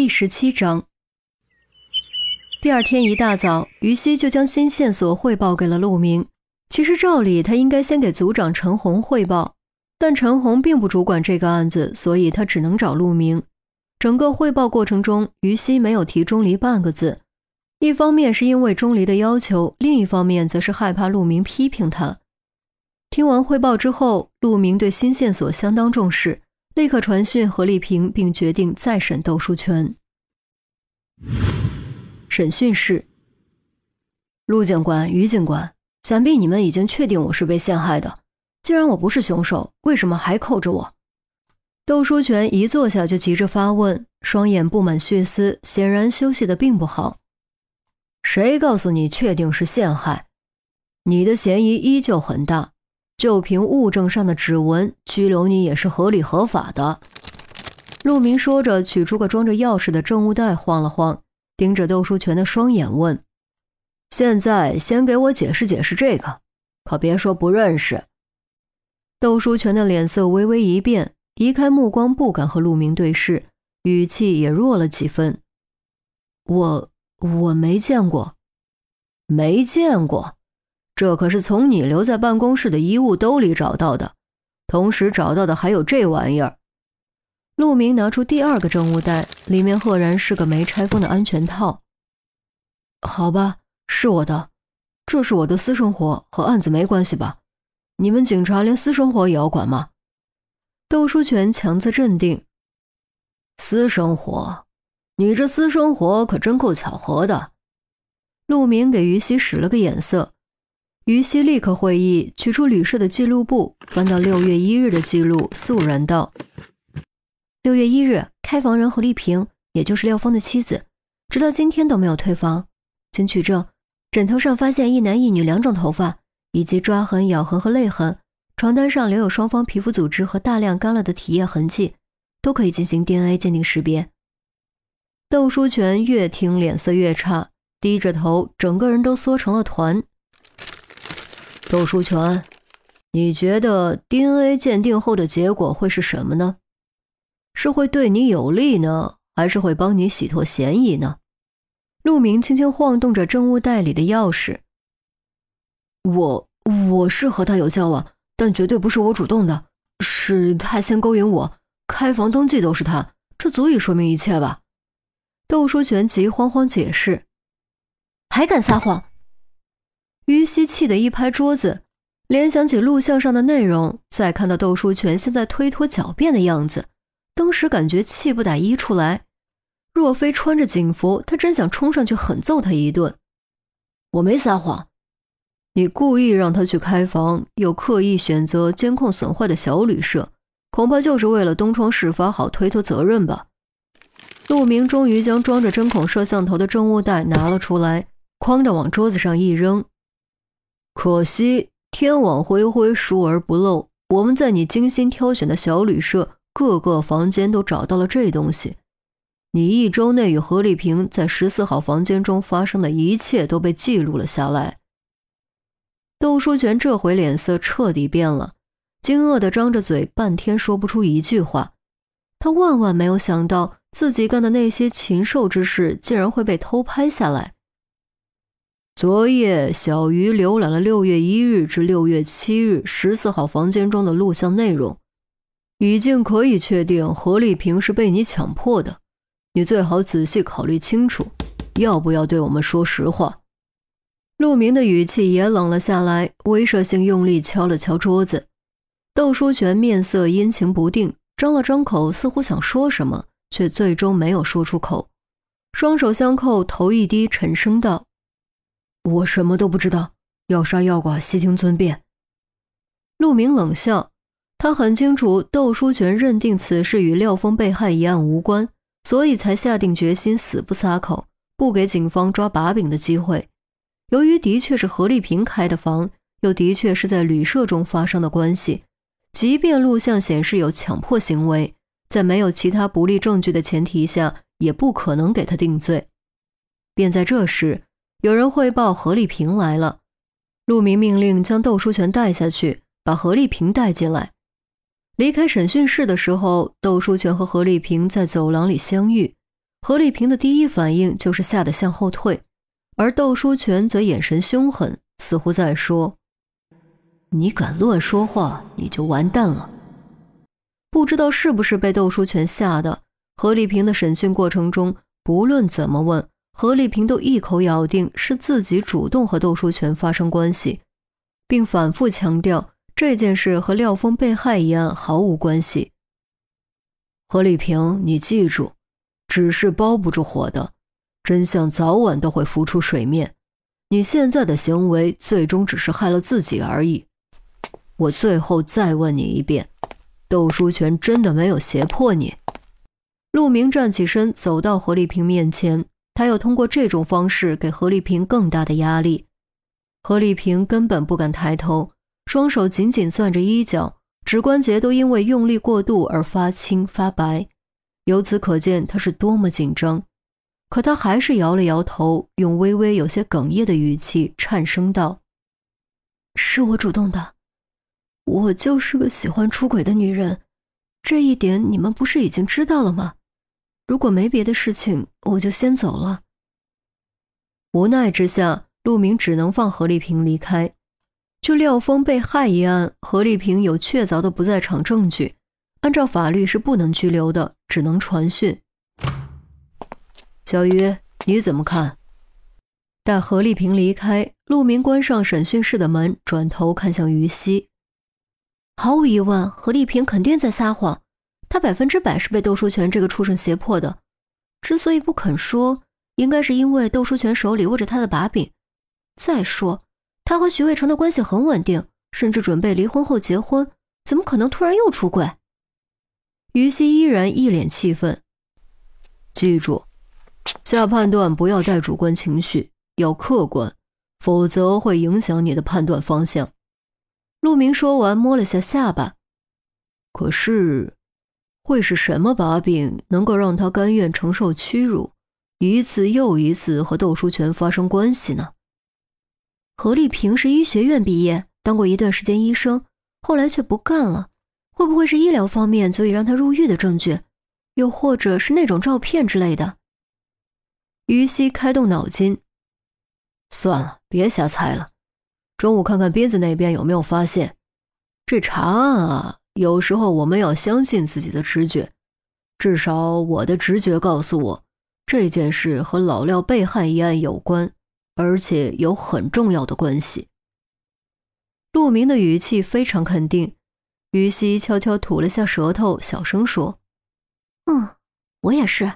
第十七章。第二天一大早，于西就将新线索汇报给了陆明。其实照理他应该先给组长陈红汇报，但陈红并不主管这个案子，所以他只能找陆明。整个汇报过程中，于西没有提钟离半个字。一方面是因为钟离的要求，另一方面则是害怕陆明批评他。听完汇报之后，陆明对新线索相当重视。立刻传讯何丽萍，并决定再审窦书全。审讯室，陆警官、于警官，想必你们已经确定我是被陷害的。既然我不是凶手，为什么还扣着我？窦书全一坐下就急着发问，双眼布满血丝，显然休息的并不好。谁告诉你确定是陷害？你的嫌疑依旧很大。就凭物证上的指纹拘留你也是合理合法的。陆明说着，取出个装着钥匙的证物袋，晃了晃，盯着窦书全的双眼问：“现在先给我解释解释这个，可别说不认识。”窦书全的脸色微微一变，移开目光，不敢和陆明对视，语气也弱了几分：“我我没见过，没见过。”这可是从你留在办公室的衣物兜里找到的，同时找到的还有这玩意儿。陆明拿出第二个证物袋，里面赫然是个没拆封的安全套。好吧，是我的，这是我的私生活，和案子没关系吧？你们警察连私生活也要管吗？窦书全强自镇定。私生活，你这私生活可真够巧合的。陆明给于西使了个眼色。于西立刻会意，取出旅社的记录簿，翻到六月一日的记录，肃然道：“六月一日，开房人何丽萍，也就是廖峰的妻子，直到今天都没有退房。经取证，枕头上发现一男一女两种头发，以及抓痕、咬痕和泪痕。床单上留有双方皮肤组织和大量干了的体液痕迹，都可以进行 DNA 鉴定识别。”窦书全越听脸色越差，低着头，整个人都缩成了团。窦书全，你觉得 DNA 鉴定后的结果会是什么呢？是会对你有利呢，还是会帮你洗脱嫌疑呢？陆明轻轻晃动着证物袋里的钥匙。我我是和他有交往，但绝对不是我主动的，是他先勾引我，开房登记都是他，这足以说明一切吧？窦书全急慌慌解释，还敢撒谎！于西气得一拍桌子，联想起录像上的内容，再看到窦书全现在推脱狡辩的样子，当时感觉气不打一处来。若非穿着警服，他真想冲上去狠揍他一顿。我没撒谎，你故意让他去开房，又刻意选择监控损坏的小旅社，恐怕就是为了东窗事发，好推脱责任吧？陆明终于将装着针孔摄像头的证物袋拿了出来，哐的往桌子上一扔。可惜天网恢恢，疏而不漏。我们在你精心挑选的小旅社各个房间都找到了这东西。你一周内与何丽萍在十四号房间中发生的一切都被记录了下来。窦书全这回脸色彻底变了，惊愕地张着嘴，半天说不出一句话。他万万没有想到，自己干的那些禽兽之事竟然会被偷拍下来。昨夜，小鱼浏览了六月一日至六月七日十四号房间中的录像内容，已经可以确定何丽萍是被你强迫的。你最好仔细考虑清楚，要不要对我们说实话？陆明的语气也冷了下来，威慑性用力敲了敲桌子。窦书全面色阴晴不定，张了张口，似乎想说什么，却最终没有说出口，双手相扣，头一低，沉声道。我什么都不知道，要杀要剐，悉听尊便。陆明冷笑，他很清楚窦书全认定此事与廖峰被害一案无关，所以才下定决心死不撒口，不给警方抓把柄的机会。由于的确是何丽萍开的房，又的确是在旅社中发生的关系，即便录像显示有强迫行为，在没有其他不利证据的前提下，也不可能给他定罪。便在这时。有人汇报何丽萍来了，陆明命令将窦书全带下去，把何丽萍带进来。离开审讯室的时候，窦书全和何丽萍在走廊里相遇。何丽萍的第一反应就是吓得向后退，而窦书全则眼神凶狠，似乎在说：“你敢乱说话，你就完蛋了。”不知道是不是被窦书全吓的，何丽萍的审讯过程中，不论怎么问，何丽萍都一口咬定是自己主动和窦书全发生关系，并反复强调这件事和廖峰被害一案毫无关系。何丽萍，你记住，纸是包不住火的，真相早晚都会浮出水面。你现在的行为最终只是害了自己而已。我最后再问你一遍。窦书全真的没有胁迫你？陆明站起身，走到何丽萍面前，他要通过这种方式给何丽萍更大的压力。何丽萍根本不敢抬头，双手紧紧攥着衣角，指关节都因为用力过度而发青发白，由此可见她是多么紧张。可她还是摇了摇头，用微微有些哽咽的语气颤声道：“是我主动的。”我就是个喜欢出轨的女人，这一点你们不是已经知道了吗？如果没别的事情，我就先走了。无奈之下，陆明只能放何丽萍离开。就廖峰被害一案，何丽萍有确凿的不在场证据，按照法律是不能拘留的，只能传讯。小鱼，你怎么看？待何丽萍离开，陆明关上审讯室的门，转头看向于西。毫无疑问，何丽萍肯定在撒谎，他百分之百是被窦书全这个畜生胁迫的。之所以不肯说，应该是因为窦书全手里握着他的把柄。再说，他和徐渭成的关系很稳定，甚至准备离婚后结婚，怎么可能突然又出轨？于西依然一脸气愤。记住，下判断不要带主观情绪，要客观，否则会影响你的判断方向。陆明说完，摸了下下巴。可是，会是什么把柄能够让他甘愿承受屈辱，一次又一次和窦书全发生关系呢？何丽萍是医学院毕业，当过一段时间医生，后来却不干了。会不会是医疗方面足以让他入狱的证据？又或者是那种照片之类的？于西开动脑筋，算了，别瞎猜了。中午看看斌子那边有没有发现。这查案啊，有时候我们要相信自己的直觉。至少我的直觉告诉我，这件事和老廖被害一案有关，而且有很重要的关系。陆明的语气非常肯定。于西悄悄吐了下舌头，小声说：“嗯，我也是。”